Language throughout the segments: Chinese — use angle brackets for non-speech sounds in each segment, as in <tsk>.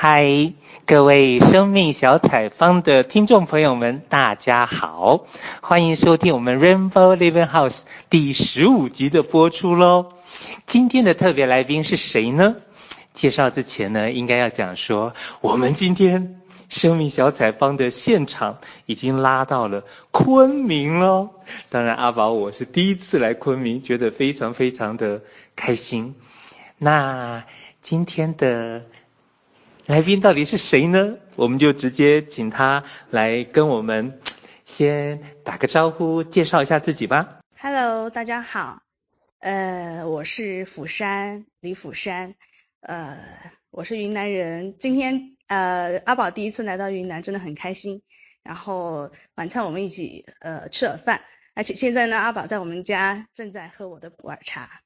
嗨，各位生命小采访的听众朋友们，大家好，欢迎收听我们 Rainbow Living House 第十五集的播出喽。今天的特别来宾是谁呢？介绍之前呢，应该要讲说，我们今天生命小采访的现场已经拉到了昆明喽。当然，阿宝我是第一次来昆明，觉得非常非常的开心。那今天的。来宾到底是谁呢？我们就直接请他来跟我们先打个招呼，介绍一下自己吧。Hello，大家好，呃，我是釜山李釜山，呃，我是云南人。今天呃，阿宝第一次来到云南，真的很开心。然后晚餐我们一起呃吃了饭，而且现在呢，阿宝在我们家正在喝我的普洱茶。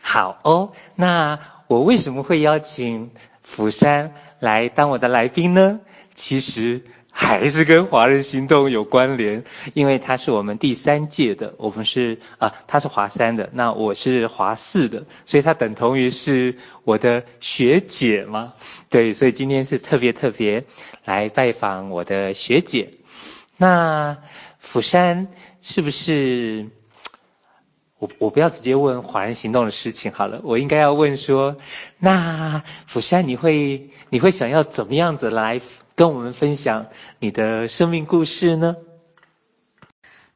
好哦，那我为什么会邀请釜山来当我的来宾呢？其实还是跟华人行动有关联，因为他是我们第三届的，我们是啊，他是华三的，那我是华四的，所以他等同于是我的学姐嘛。对，所以今天是特别特别来拜访我的学姐。那釜山是不是？我我不要直接问华人行动的事情好了，我应该要问说，那釜山你会你会想要怎么样子来跟我们分享你的生命故事呢？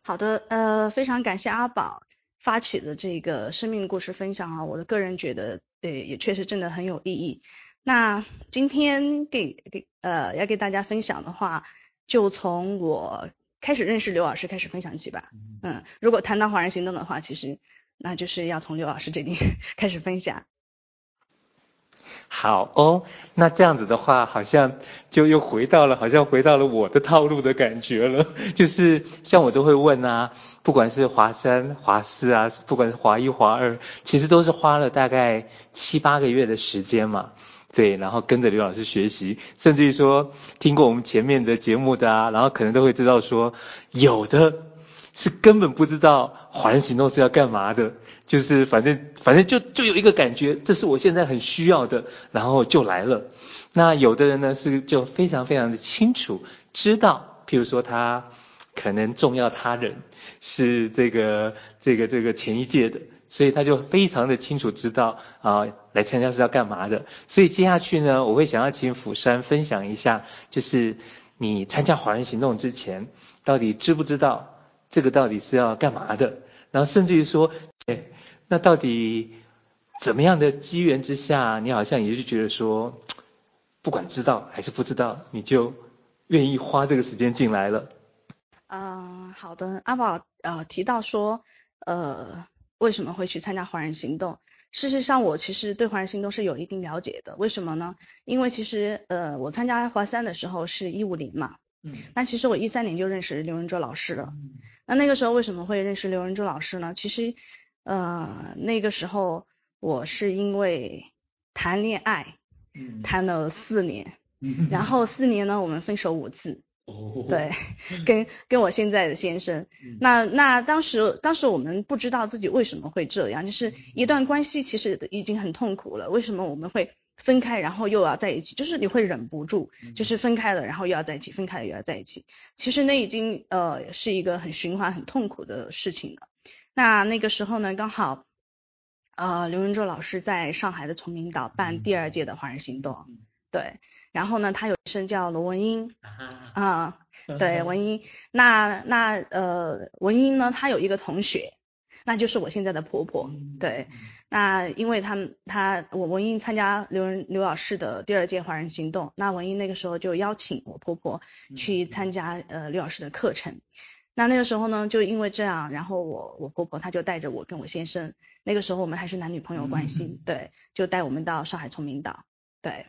好的，呃，非常感谢阿宝发起的这个生命故事分享啊，我的个人觉得，对，也确实真的很有意义。那今天给给呃要给大家分享的话，就从我。开始认识刘老师开始分享起吧。嗯，如果谈到华人行动的话，其实那就是要从刘老师这里 <laughs> 开始分享。好哦，那这样子的话，好像就又回到了，好像回到了我的套路的感觉了。<laughs> 就是像我都会问啊，不管是华三、华四啊，不管是华一、华二，其实都是花了大概七八个月的时间嘛。对，然后跟着刘老师学习，甚至于说听过我们前面的节目的啊，然后可能都会知道说，有的是根本不知道华人行动是要干嘛的，就是反正反正就就有一个感觉，这是我现在很需要的，然后就来了。那有的人呢是就非常非常的清楚知道，譬如说他可能重要他人是这个这个这个前一届的。所以他就非常的清楚知道啊，来参加是要干嘛的。所以接下去呢，我会想要请釜山分享一下，就是你参加华人行动之前，到底知不知道这个到底是要干嘛的？然后甚至于说，哎，那到底怎么样的机缘之下，你好像也是觉得说，不管知道还是不知道，你就愿意花这个时间进来了。嗯，好的，阿宝呃提到说，呃。为什么会去参加华人行动？事实上，我其实对华人行动是有一定了解的。为什么呢？因为其实，呃，我参加华三的时候是一五零嘛，嗯，那其实我一三年就认识刘仁洲老师了。嗯，那那个时候为什么会认识刘仁洲老师呢？其实，呃，那个时候我是因为谈恋爱，嗯，谈了四年，嗯，然后四年呢，我们分手五次。哦，对，跟跟我现在的先生，那那当时当时我们不知道自己为什么会这样，就是一段关系其实已经很痛苦了，为什么我们会分开，然后又要在一起？就是你会忍不住，就是分开了，然后又要在一起，分开了又要在一起。其实那已经呃是一个很循环、很痛苦的事情了。那那个时候呢，刚好呃刘文洲老师在上海的崇明岛办第二届的华人行动，对。然后呢，他有一生叫罗文英，啊，对，文英。那那呃，文英呢，她有一个同学，那就是我现在的婆婆，对。那因为他们他我文英参加刘仁刘老师的第二届华人行动，那文英那个时候就邀请我婆婆去参加呃刘老师的课程。那那个时候呢，就因为这样，然后我我婆婆她就带着我跟我先生，那个时候我们还是男女朋友关系，对，就带我们到上海崇明岛，对。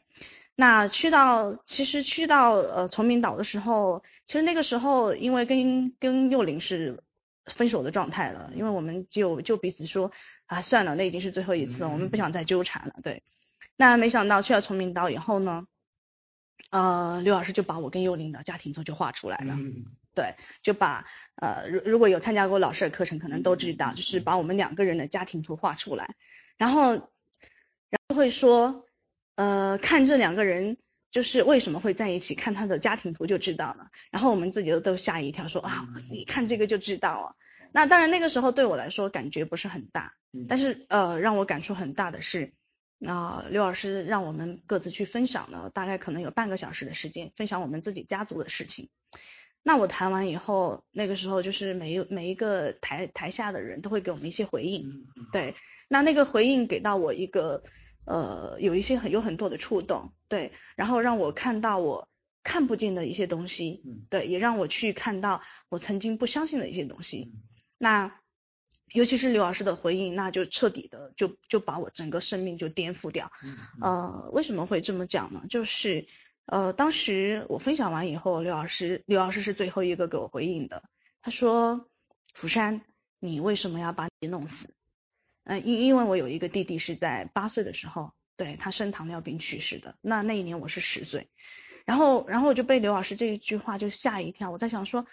那去到，其实去到呃崇明岛的时候，其实那个时候因为跟跟幼林是分手的状态了，因为我们就就彼此说啊算了，那已经是最后一次了，我们不想再纠缠了。对，那没想到去了崇明岛以后呢，呃刘老师就把我跟幼林的家庭图就画出来了，对，就把呃如如果有参加过老师的课程，可能都知道，就是把我们两个人的家庭图画出来，然后然后会说。呃，看这两个人就是为什么会在一起，看他的家庭图就知道了。然后我们自己都都吓一跳，说啊，你看这个就知道啊。那当然那个时候对我来说感觉不是很大，但是呃让我感触很大的是，啊、呃、刘老师让我们各自去分享了大概可能有半个小时的时间，分享我们自己家族的事情。那我谈完以后，那个时候就是每一每一个台台下的人都会给我们一些回应，对，那那个回应给到我一个呃有一些很有很多的触动，对，然后让我看到我看不见的一些东西，对，也让我去看到我曾经不相信的一些东西，那尤其是刘老师的回应，那就彻底的就就把我整个生命就颠覆掉，呃，为什么会这么讲呢？就是。呃，当时我分享完以后，刘老师，刘老师是最后一个给我回应的。他说：“福山，你为什么要把你弄死？”嗯，因因为我有一个弟弟是在八岁的时候，对，他生糖尿病去世的。那那一年我是十岁，然后，然后我就被刘老师这一句话就吓一跳。我在想说，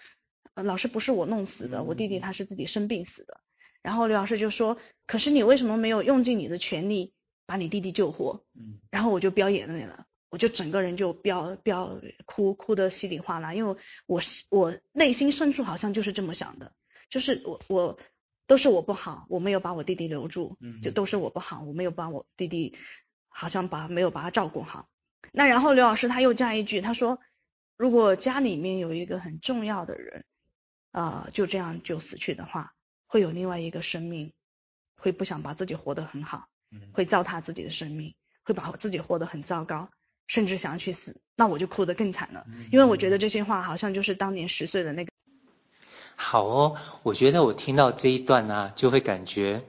呃，老师不是我弄死的，我弟弟他是自己生病死的。然后刘老师就说：“可是你为什么没有用尽你的全力把你弟弟救活？”嗯，然后我就飙眼泪了。我就整个人就飙飙哭哭的稀里哗啦，因为我我内心深处好像就是这么想的，就是我我都是我不好，我没有把我弟弟留住，就都是我不好，我没有把我弟弟好像把没有把他照顾好。那然后刘老师他又加一句，他说如果家里面有一个很重要的人啊、呃，就这样就死去的话，会有另外一个生命会不想把自己活得很好，会糟蹋自己的生命，会把自己活得很糟糕。甚至想要去死，那我就哭得更惨了，因为我觉得这些话好像就是当年十岁的那个。好哦，我觉得我听到这一段呢、啊，就会感觉，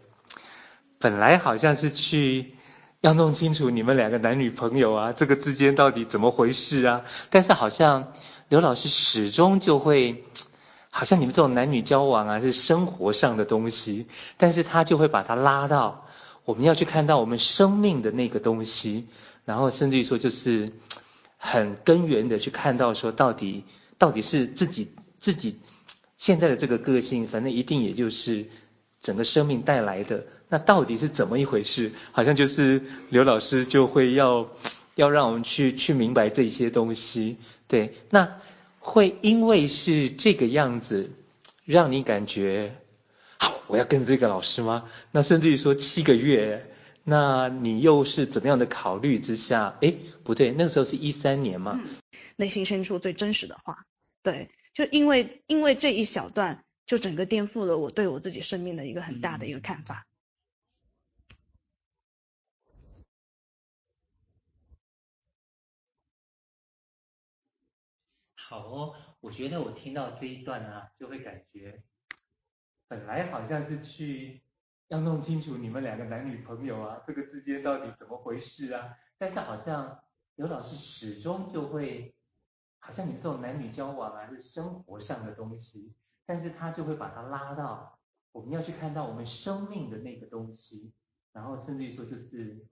本来好像是去要弄清楚你们两个男女朋友啊，这个之间到底怎么回事啊，但是好像刘老师始终就会，好像你们这种男女交往啊是生活上的东西，但是他就会把它拉到我们要去看到我们生命的那个东西。然后甚至于说，就是很根源的去看到说，到底到底是自己自己现在的这个个性，反正一定也就是整个生命带来的。那到底是怎么一回事？好像就是刘老师就会要要让我们去去明白这些东西。对，那会因为是这个样子，让你感觉好，我要跟这个老师吗？那甚至于说七个月。那你又是怎么样的考虑之下？诶，不对，那个时候是一三年嘛。内心深处最真实的话，对，就因为因为这一小段，就整个颠覆了我对我自己生命的一个很大的一个看法。好哦，我觉得我听到这一段啊，就会感觉，本来好像是去。要弄清楚你们两个男女朋友啊，这个之间到底怎么回事啊？但是好像刘老师始终就会，好像你这种男女交往啊是生活上的东西，但是他就会把它拉到我们要去看到我们生命的那个东西，然后甚至于说就是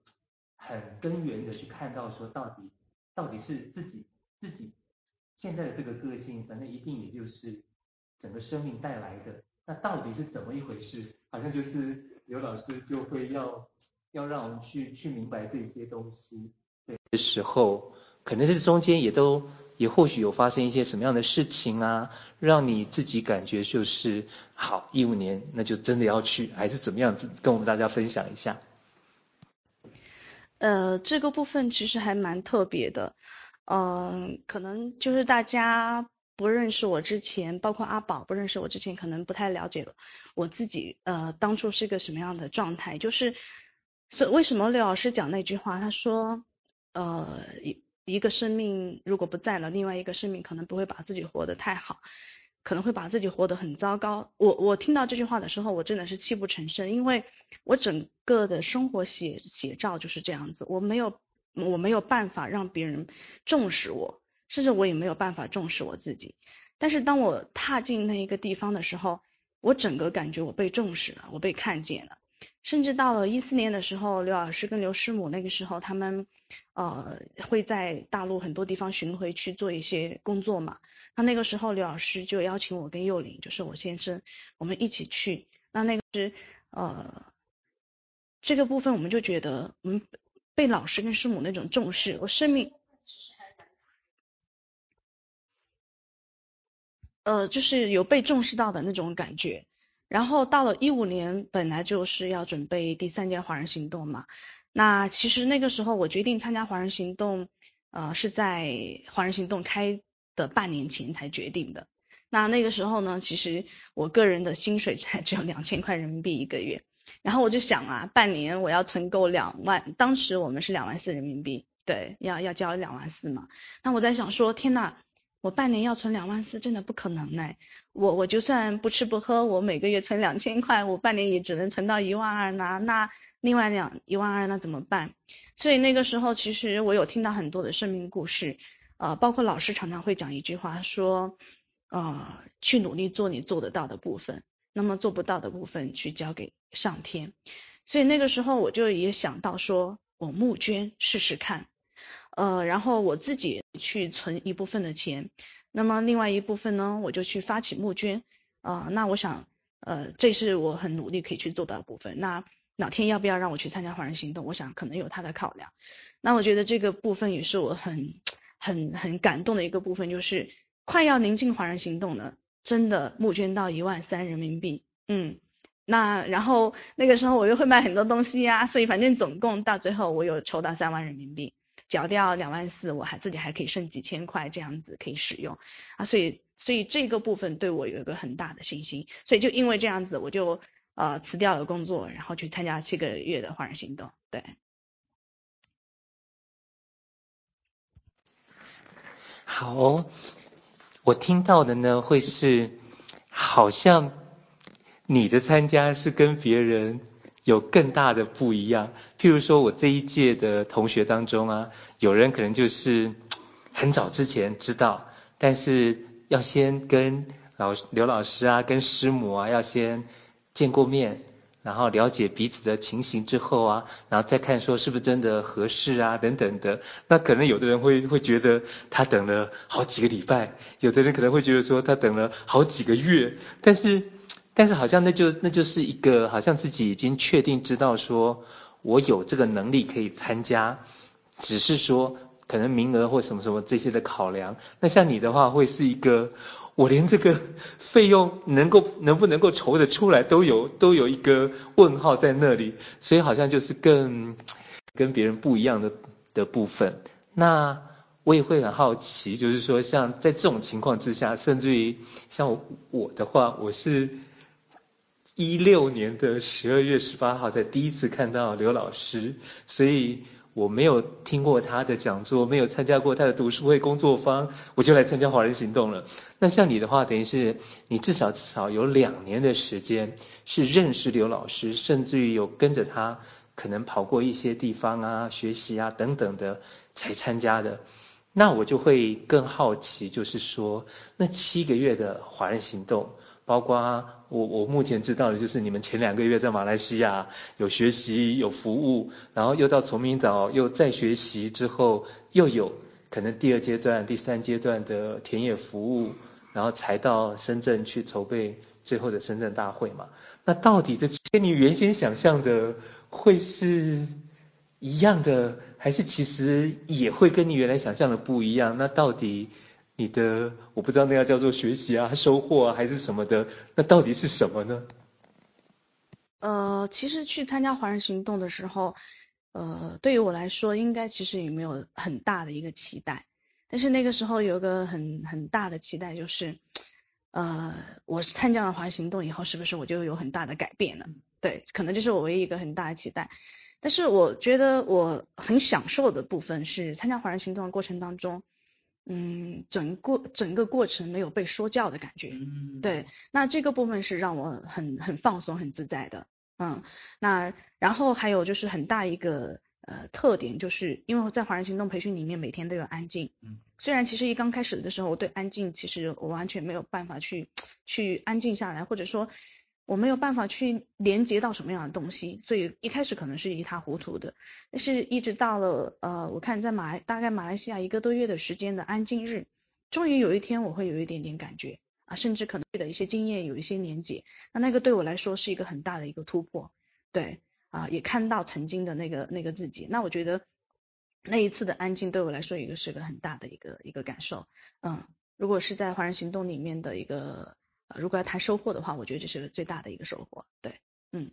很根源的去看到说到底到底是自己自己现在的这个个性，反正一定也就是整个生命带来的。那到底是怎么一回事？好像就是刘老师就会要要让我们去去明白这些东西。对的时候，可能是中间也都也或许有发生一些什么样的事情啊，让你自己感觉就是好一五年那就真的要去，还是怎么样子？跟我们大家分享一下。呃，这个部分其实还蛮特别的，嗯、可能就是大家。不认识我之前，包括阿宝不认识我之前，可能不太了解我自己。呃，当初是一个什么样的状态？就是，所以为什么刘老师讲那句话？他说，呃，一个生命如果不在了，另外一个生命可能不会把自己活得太好，可能会把自己活得很糟糕。我我听到这句话的时候，我真的是泣不成声，因为我整个的生活写写照就是这样子，我没有我没有办法让别人重视我。甚至我也没有办法重视我自己，但是当我踏进那一个地方的时候，我整个感觉我被重视了，我被看见了。甚至到了一四年的时候，刘老师跟刘师母那个时候，他们呃会在大陆很多地方巡回去做一些工作嘛。那那个时候，刘老师就邀请我跟幼林，就是我先生，我们一起去。那那个是呃这个部分，我们就觉得，我们。被老师跟师母那种重视，我生命，呃，就是有被重视到的那种感觉。然后到了一五年，本来就是要准备第三届华人行动嘛。那其实那个时候我决定参加华人行动，呃，是在华人行动开的半年前才决定的。那那个时候呢，其实我个人的薪水才只有两千块人民币一个月。然后我就想啊，半年我要存够两万，当时我们是两万四人民币，对，要要交两万四嘛。那我在想说，天呐！我半年要存两万四，真的不可能呢。我我就算不吃不喝，我每个月存两千块，我半年也只能存到一万二呢。那另外两一万二那怎么办？所以那个时候，其实我有听到很多的生命故事，呃，包括老师常常会讲一句话说，呃，去努力做你做得到的部分，那么做不到的部分去交给上天。所以那个时候我就也想到说，我募捐试试看。呃，然后我自己去存一部分的钱，那么另外一部分呢，我就去发起募捐，啊、那我想，呃，这是我很努力可以去做到的部分。那老天要不要让我去参加华人行动？我想可能有他的考量。那我觉得这个部分也是我很很很感动的一个部分，就是快要临近华人行动了，真的募捐到一万三人民币，嗯，那然后那个时候我又会卖很多东西呀、所以反正总共到最后我有筹到三万人民币。缴掉两万四，我还自己还可以剩几千块这样子可以使用啊，所以所以这个部分对我有一个很大的信心，所以就因为这样子，我就呃辞掉了工作，然后去参加七个月的华人行动。对，好，我听到的呢会是好像你的参加是跟别人。有更大的不一样，譬如说我这一届的同学当中啊，有人可能就是很早之前知道，但是要先跟老刘老师啊、跟师母啊要先见过面，然后了解彼此的情形之后啊，然后再看说是不是真的合适啊等等的。那可能有的人会会觉得他等了好几个礼拜，有的人可能会觉得说他等了好几个月，但是。但是好像那就那就是一个，好像自己已经确定知道说，我有这个能力可以参加，只是说可能名额或什么什么这些的考量。那像你的话，会是一个，我连这个费用 <laughs> 能够能不能够筹得出来都有都有一个问号在那里，所以好像就是更跟别人不一样的的部分。那我也会很好奇，就是说像在这种情况之下，甚至于像我的话，我是。一六年的十二月十八号才第一次看到刘老师，所以我没有听过他的讲座，没有参加过他的读书会工作坊，我就来参加华人行动了。那像你的话，等于是你至少至少有两年的时间是认识刘老师，甚至于有跟着他可能跑过一些地方啊、学习啊等等的才参加的。那我就会更好奇，就是说那七个月的华人行动。包括我，我目前知道的就是你们前两个月在马来西亚有学习有服务，然后又到崇明岛又再学习之后，又有可能第二阶段、第三阶段的田野服务，然后才到深圳去筹备最后的深圳大会嘛。那到底这跟你原先想象的会是一样的，还是其实也会跟你原来想象的不一样？那到底？你的我不知道那要叫做学习啊、收获啊，还是什么的？那到底是什么呢？呃，其实去参加华人行动的时候，呃，对于我来说，应该其实也没有很大的一个期待。但是那个时候有个很很大的期待，就是，呃，我是参加了华人行动以后，是不是我就有很大的改变了？对，可能这是我唯一一个很大的期待。但是我觉得我很享受的部分是参加华人行动的过程当中。嗯，整个整个过程没有被说教的感觉，嗯，对，那这个部分是让我很很放松、很自在的，嗯，那然后还有就是很大一个呃特点，就是因为我在华人行动培训里面每天都有安静，嗯，虽然其实一刚开始的时候我对安静其实我完全没有办法去去安静下来，或者说。我没有办法去连接到什么样的东西，所以一开始可能是一塌糊涂的。但是一直到了呃，我看在马来大概马来西亚一个多月的时间的安静日，终于有一天我会有一点点感觉啊，甚至可能的一些经验有一些连接。那那个对我来说是一个很大的一个突破。对，啊、也看到曾经的那个那个自己。那我觉得那一次的安静对我来说，也是个很大的一个一个感受。嗯，如果是在华人行动里面的一个，如果要谈收获的话，我觉得这是最大的一个收获。对，嗯。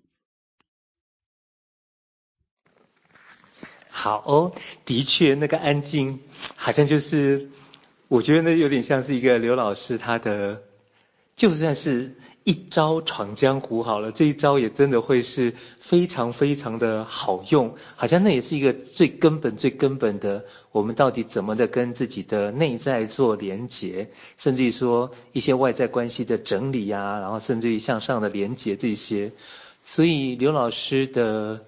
好哦，的确，那个安静好像就是，我觉得那有点像是一个刘老师他的，就算是一招闯江湖好了，这一招也真的会是非常非常的好用，好像那也是一个最根本最根本的，我们到底怎么的跟自己的内在做连结，甚至于说一些外在关系的整理呀，然后甚至于向上的连结这些，所以刘老师的。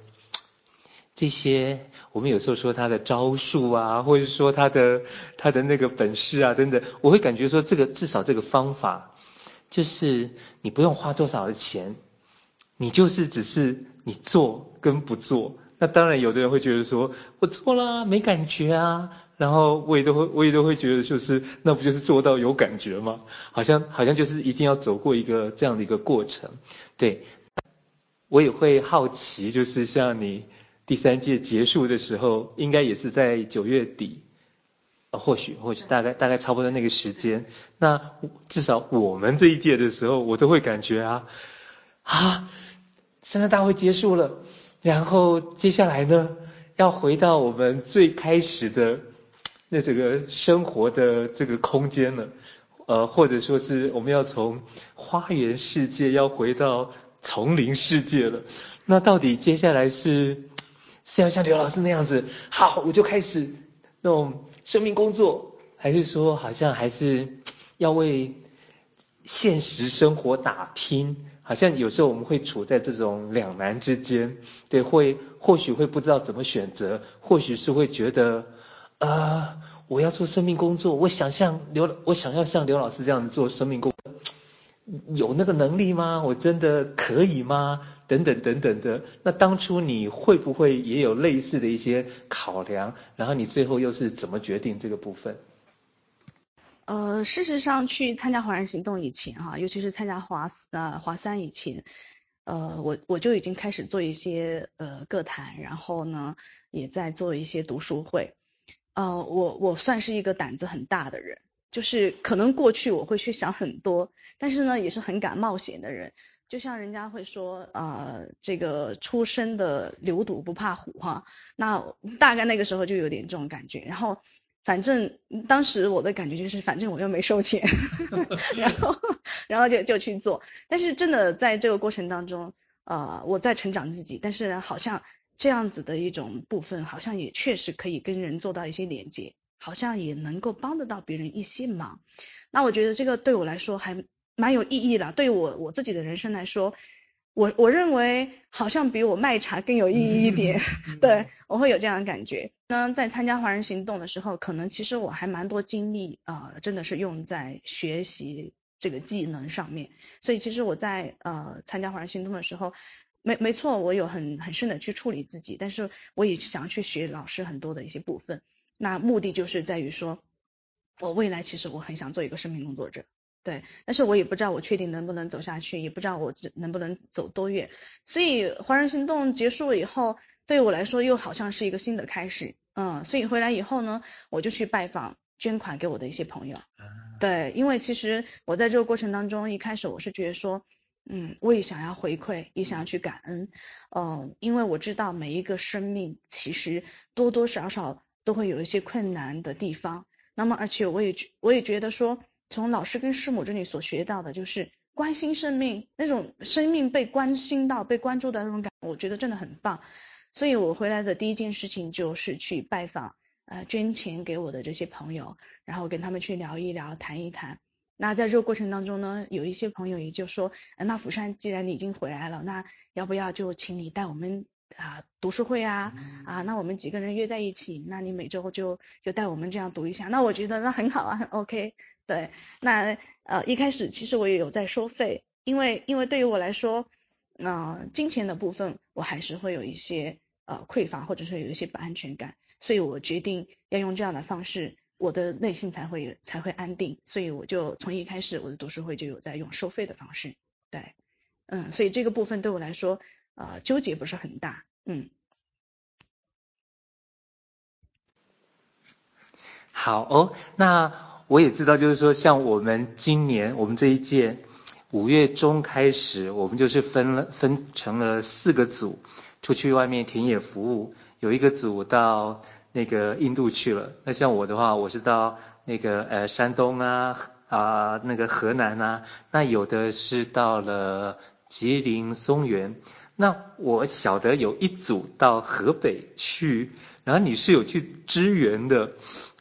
这些我们有时候说他的招数啊，或者说他的他的那个本事啊等等，我会感觉说这个至少这个方法，就是你不用花多少的钱，你就是只是你做跟不做。那当然有的人会觉得说我做了没感觉啊，然后我也都会我也都会觉得就是那不就是做到有感觉吗？好像好像就是一定要走过一个这样的一个过程。对，我也会好奇，就是像你。第三届结束的时候，应该也是在九月底，或许或许大概大概差不多那个时间。那至少我们这一届的时候，我都会感觉啊，啊，圣诞大会结束了，然后接下来呢，要回到我们最开始的那这个生活的这个空间了，呃，或者说是我们要从花园世界要回到丛林世界了。那到底接下来是？是要像刘老师那样子，好，我就开始那种生命工作，还是说好像还是 <tsk> 要为现实生活打拼？好像有时候我们会处在这种两难之间，对，会或许会不知道怎么选择，或许是会觉得，呃，我要做生命工作，我想像刘，我想要像刘老师这样子做生命工作，有那个能力吗？我真的可以吗？等等等等的，那当初你会不会也有类似的一些考量？然后你最后又是怎么决定这个部分？呃，事实上，去参加华人行动以前哈，尤其是参加华呃华三以前，呃，我我就已经开始做一些呃个谈，然后呢，也在做一些读书会。呃，我我算是一个胆子很大的人，就是可能过去我会去想很多，但是呢，也是很敢冒险的人。就像人家会说，呃，这个初生的牛犊不怕虎哈，那大概那个时候就有点这种感觉。然后，反正当时我的感觉就是，反正我又没收钱，<laughs> 然后，然后就就去做。但是真的在这个过程当中，呃，我在成长自己。但是好像这样子的一种部分，好像也确实可以跟人做到一些连接，好像也能够帮得到别人一些忙。那我觉得这个对我来说还。蛮有意义的，对我我自己的人生来说，我我认为好像比我卖茶更有意义一点，<laughs> 对，我会有这样的感觉。那在参加华人行动的时候，可能其实我还蛮多精力啊、呃，真的是用在学习这个技能上面。所以其实我在呃参加华人行动的时候，没没错，我有很很深的去处理自己，但是我也想要去学老师很多的一些部分。那目的就是在于说，我未来其实我很想做一个生命工作者。对，但是我也不知道我确定能不能走下去，也不知道我能不能走多远。所以华人行动结束了以后，对我来说又好像是一个新的开始。嗯，所以回来以后呢，我就去拜访捐款给我的一些朋友。对，因为其实我在这个过程当中，一开始我是觉得说，嗯，我也想要回馈，也想要去感恩。嗯，因为我知道每一个生命其实多多少少都会有一些困难的地方。那么，而且我也我也觉得说。从老师跟师母这里所学到的，就是关心生命，那种生命被关心到、被关注的那种感，我觉得真的很棒。所以我回来的第一件事情就是去拜访，呃，捐钱给我的这些朋友，然后跟他们去聊一聊、谈一谈。那在这个过程当中呢，有一些朋友也就说，那釜山既然你已经回来了，那要不要就请你带我们？啊，读书会啊，啊，那我们几个人约在一起，那你每周就就带我们这样读一下，那我觉得那很好啊，很 OK。对，那呃一开始其实我也有在收费，因为因为对于我来说，那、呃、金钱的部分我还是会有一些呃匮乏，或者是有一些不安全感，所以我决定要用这样的方式，我的内心才会才会安定，所以我就从一开始我的读书会就有在用收费的方式，对，嗯，所以这个部分对我来说。呃纠结不是很大，嗯。好哦，那我也知道，就是说，像我们今年我们这一届五月中开始，我们就是分了分成了四个组，出去外面田野服务，有一个组到那个印度去了。那像我的话，我是到那个呃山东啊啊、那个河南啊，那有的是到了吉林松原。那我晓得有一组到河北去，然后你是有去支援的。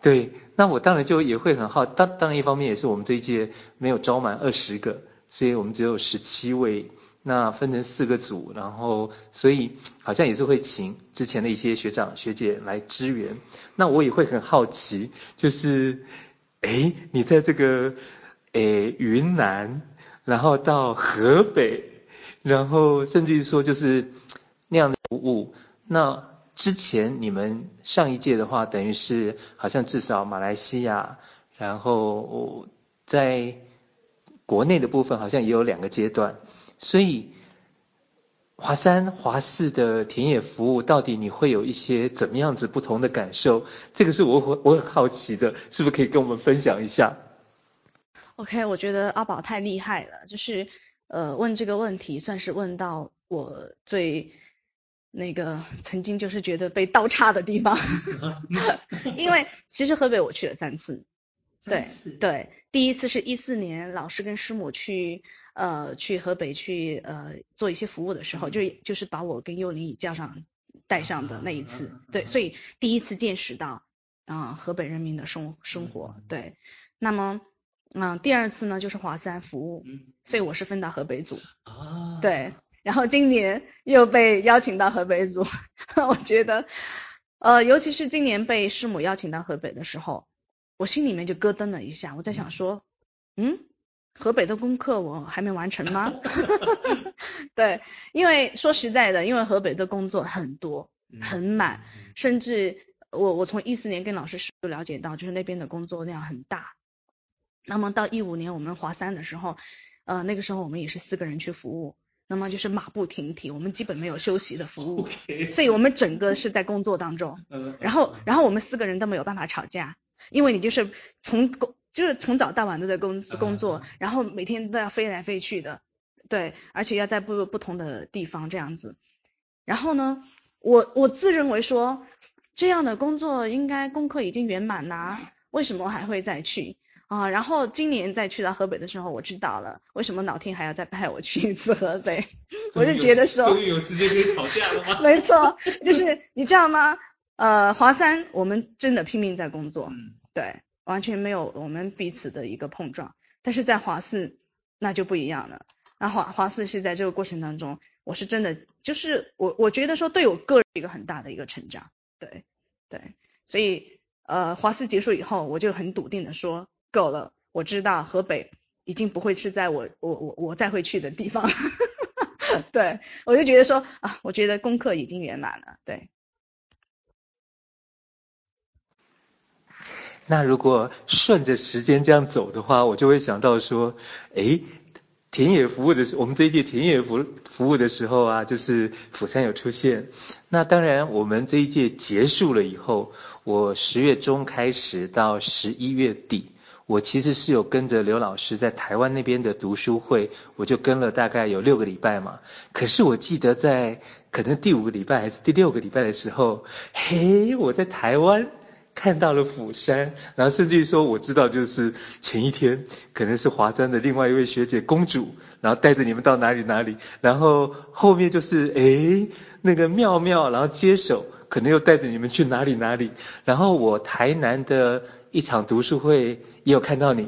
对，那我当然就也会很好。当当然一方面也是我们这一届没有招满二十个，所以我们只有十七位，那分成四个组，然后所以好像也是会请之前的一些学长学姐来支援。那我也会很好奇，就是，诶，你在这个诶云南，然后到河北，然后甚至于说就是那样的服务，那。之前你们上一届的话，等于是好像至少马来西亚，然后在国内的部分好像也有两个阶段，所以华三、华四的田野服务到底你会有一些怎么样子不同的感受？这个是我我很好奇的，是不是可以跟我们分享一下？OK，我觉得阿宝太厉害了，就是呃问这个问题算是问到我最。那个曾经就是觉得被刀叉的地方，<laughs> 因为其实河北我去了三次，对对，第一次是一四年老师跟师母去呃去河北去呃做一些服务的时候，就就是把我跟幼林椅叫上带上的那一次，对，所以第一次见识到啊、呃、河北人民的生生活，对，那么嗯、呃、第二次呢就是华三服务，所以我是分到河北组，对。然后今年又被邀请到河北组，<laughs> 我觉得，呃，尤其是今年被师母邀请到河北的时候，我心里面就咯噔了一下。我在想说，嗯，河北的功课我还没完成吗？<laughs> 对，因为说实在的，因为河北的工作很多很满，甚至我我从一四年跟老师就了解到，就是那边的工作量很大。那么到一五年我们华三的时候，呃，那个时候我们也是四个人去服务。那么就是马不停蹄，我们基本没有休息的服务 <laughs>. 所以我们整个是在工作当中。然后，然后我们四个人都没有办法吵架，因为你就是从工，就是从早到晚都在工工作，然后每天都要飞来飞去的，对，而且要在不不同的地方这样子。然后呢，我我自认为说这样的工作应该功课已经圆满啦，为什么还会再去？啊，然后今年再去到河北的时候，我知道了为什么老天还要再派我去一次河北。<laughs> 我就觉得说，终于有时间可以吵架了吗？<laughs> 没错，就是你知道吗？呃，华三我们真的拼命在工作，嗯，对，完全没有我们彼此的一个碰撞。但是在华四那就不一样了。那华华四是在这个过程当中，我是真的就是我我觉得说对我个人一个很大的一个成长，对对，所以呃华四结束以后，我就很笃定的说。够了，我知道河北已经不会是在我我我我再会去的地方，<laughs> 对，我就觉得说啊，我觉得功课已经圆满了，对。那如果顺着时间这样走的话，我就会想到说，诶，田野服务的时，我们这一届田野服服务的时候啊，就是釜山有出现。那当然，我们这一届结束了以后，我十月中开始到十一月底。我其实是有跟着刘老师在台湾那边的读书会，我就跟了大概有六个礼拜嘛。可是我记得在可能第五个礼拜还是第六个礼拜的时候，嘿，我在台湾看到了釜山，然后甚至于说我知道就是前一天可能是华山的另外一位学姐公主，然后带着你们到哪里哪里，然后后面就是诶那个妙妙，然后接手可能又带着你们去哪里哪里，然后我台南的一场读书会。也有看到你，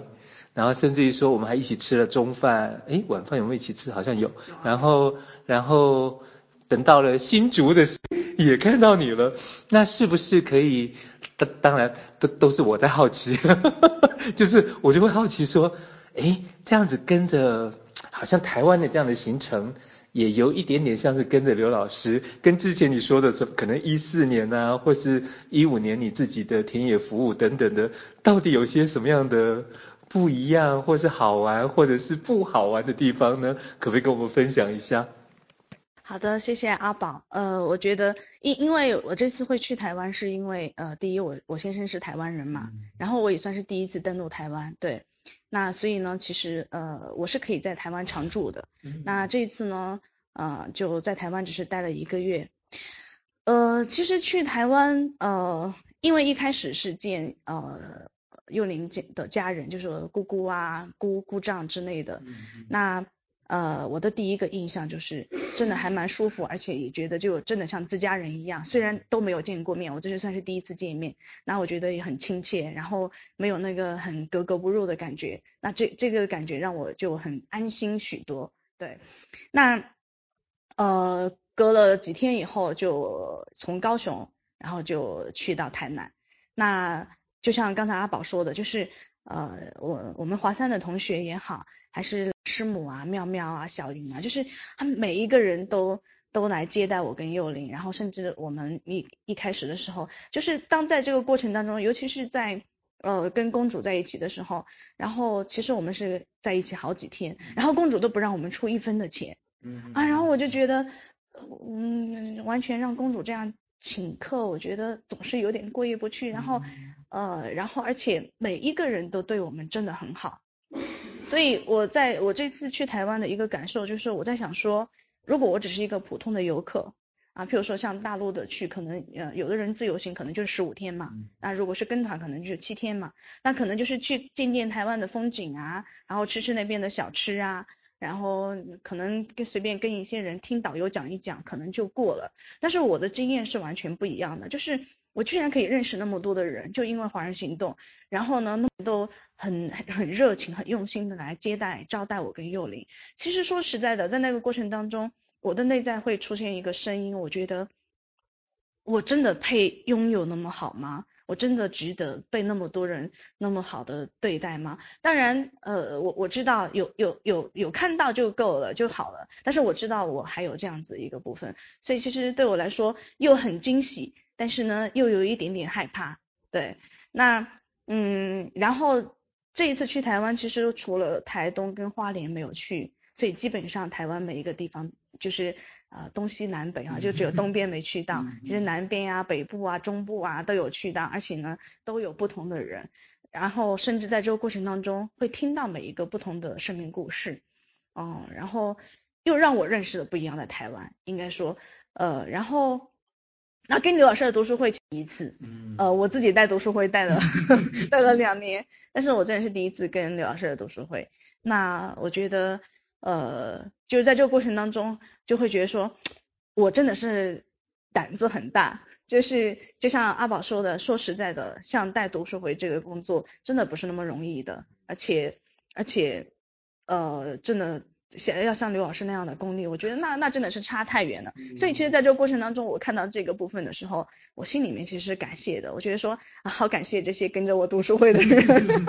然后甚至于说我们还一起吃了中饭，诶，晚饭有没有一起吃？好像有。然后，然后等到了新竹的时候也看到你了，那是不是可以？当当然都都是我在好奇，<laughs> 就是我就会好奇说，诶，这样子跟着，好像台湾的这样的行程。也有一点点像是跟着刘老师，跟之前你说的什么，可能一四年啊，或是一五年你自己的田野服务等等的，到底有些什么样的不一样，或是好玩，或者是不好玩的地方呢？可不可以跟我们分享一下？好的，谢谢阿宝。呃，我觉得因因为我这次会去台湾，是因为呃，第一我我先生是台湾人嘛，嗯、然后我也算是第一次登陆台湾，对。那所以呢，其实呃，我是可以在台湾常住的。嗯、那这一次呢，呃，就在台湾只是待了一个月。呃，其实去台湾，呃，因为一开始是见呃幼龄的家人，就是姑姑啊、姑姑丈之类的。嗯、那呃，我的第一个印象就是真的还蛮舒服，而且也觉得就真的像自家人一样。虽然都没有见过面，我这是算是第一次见面，那我觉得也很亲切，然后没有那个很格格不入的感觉。那这这个感觉让我就很安心许多。对，那呃，隔了几天以后就从高雄，然后就去到台南。那就像刚才阿宝说的，就是呃，我我们华三的同学也好，还是。师母啊，妙妙啊，小云啊，就是他们每一个人都都来接待我跟幼林，然后甚至我们一一开始的时候，就是当在这个过程当中，尤其是在呃跟公主在一起的时候，然后其实我们是在一起好几天，然后公主都不让我们出一分的钱，嗯啊，然后我就觉得，嗯，完全让公主这样请客，我觉得总是有点过意不去，然后呃，然后而且每一个人都对我们真的很好。所以我在我这次去台湾的一个感受就是，我在想说，如果我只是一个普通的游客啊，譬如说像大陆的去，可能呃有的人自由行可能就是十五天嘛，那如果是跟团可能就是七天嘛，那可能就是去见见台湾的风景啊，然后吃吃那边的小吃啊，然后可能跟随便跟一些人听导游讲一讲，可能就过了。但是我的经验是完全不一样的，就是。我居然可以认识那么多的人，就因为华人行动，然后呢，那么都很很热情、很用心的来接待、招待我跟幼龄。其实说实在的，在那个过程当中，我的内在会出现一个声音，我觉得我真的配拥有那么好吗？我真的值得被那么多人那么好的对待吗？当然，呃，我我知道有有有有看到就够了就好了，但是我知道我还有这样子一个部分，所以其实对我来说又很惊喜。但是呢，又有一点点害怕，对，那嗯，然后这一次去台湾，其实除了台东跟花莲没有去，所以基本上台湾每一个地方就是啊、呃、东西南北啊，就只有东边没去到，其实南边啊、北部啊、中部啊都有去到，而且呢都有不同的人，然后甚至在这个过程当中会听到每一个不同的生命故事，哦、嗯，然后又让我认识了不一样的台湾，应该说，呃，然后。那跟刘老师的读书会一次，呃，我自己带读书会带了 <laughs> 带了两年，但是我真的是第一次跟刘老师的读书会。那我觉得，呃，就是在这个过程当中，就会觉得说，我真的是胆子很大，就是就像阿宝说的，说实在的，像带读书会这个工作，真的不是那么容易的，而且而且，呃，真的。想要像刘老师那样的功力，我觉得那那真的是差太远了。所以其实，在这个过程当中，我看到这个部分的时候，我心里面其实是感谢的。我觉得说啊，好感谢这些跟着我读书会的人，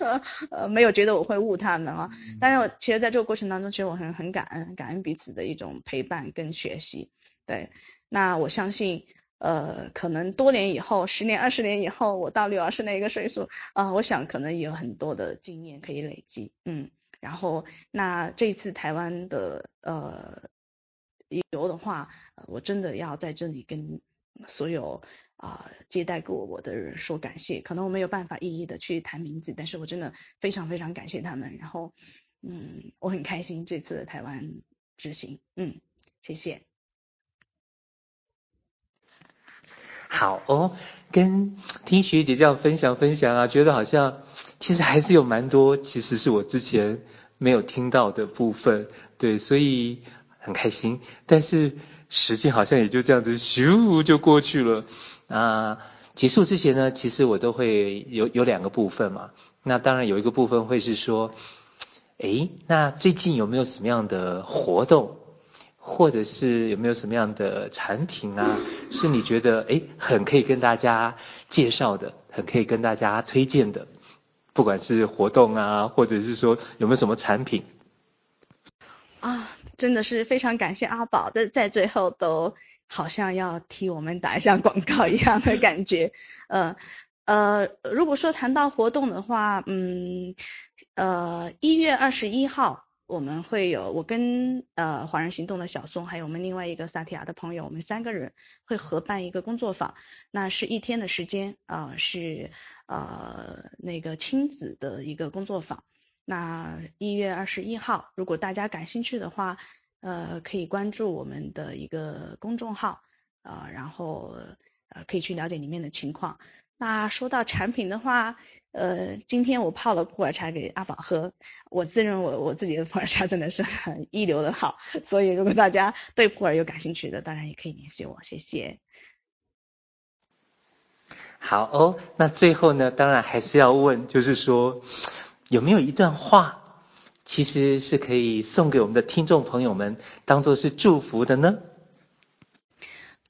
<laughs> 呃，没有觉得我会误他们啊。但是我其实，在这个过程当中，其实我很很感恩，感恩彼此的一种陪伴跟学习。对，那我相信，呃，可能多年以后，十年、二十年以后，我到刘老师那个岁数啊，呃，我想可能也有很多的经验可以累积。嗯。然后，那这一次台湾的呃游的话，我真的要在这里跟所有啊、接待过我的人说感谢。可能我没有办法一一的去谈名字，但是我真的非常非常感谢他们。然后，嗯，我很开心这次的台湾之行，嗯，谢谢。好哦，跟听学姐这样分享分享啊，觉得好像。其实还是有蛮多，其实是我之前没有听到的部分，对，所以很开心。但是时间好像也就这样子咻就过去了。那结束之前呢，其实我都会有有两个部分嘛。那当然有一个部分会是说，诶，那最近有没有什么样的活动，或者是有没有什么样的产品啊，是你觉得诶很可以跟大家介绍的，很可以跟大家推荐的。不管是活动啊，或者是说有没有什么产品啊，真的是非常感谢阿宝的，在最后都好像要替我们打一下广告一样的感觉。呃呃，如果说谈到活动的话，嗯呃，一月二十一号我们会有我跟呃华人行动的小宋，还有我们另外一个萨提亚的朋友，我们三个人会合办一个工作坊，那是一天的时间啊、呃，是呃那个亲子的一个工作坊。那一月二十一号，如果大家感兴趣的话，呃，可以关注我们的一个公众号啊、呃，然后呃可以去了解里面的情况。那说到产品的话，呃，今天我泡了普洱茶给阿宝喝，我自认为我自己的普洱茶真的是很一流的好，<laughs> 所以如果大家对普洱有感兴趣的，当然也可以联系我，谢谢。好哦，那最后呢，当然还是要问，就是说。有没有一段话，其实是可以送给我们的听众朋友们，当做是祝福的呢？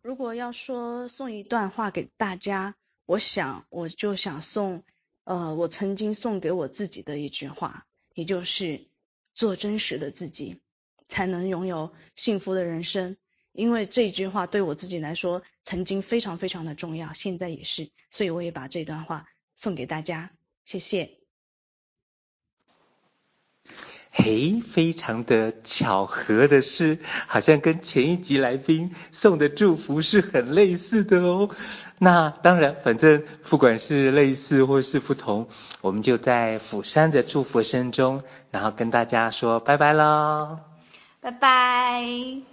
如果要说送一段话给大家，我想我就想送，呃，我曾经送给我自己的一句话，也就是做真实的自己，才能拥有幸福的人生。因为这句话对我自己来说，曾经非常非常的重要，现在也是，所以我也把这段话送给大家，谢谢。嘿，非常的巧合的是，好像跟前一集来宾送的祝福是很类似的哦。那当然，反正不管是类似或是不同，我们就在釜山的祝福声中，然后跟大家说拜拜喽，拜拜。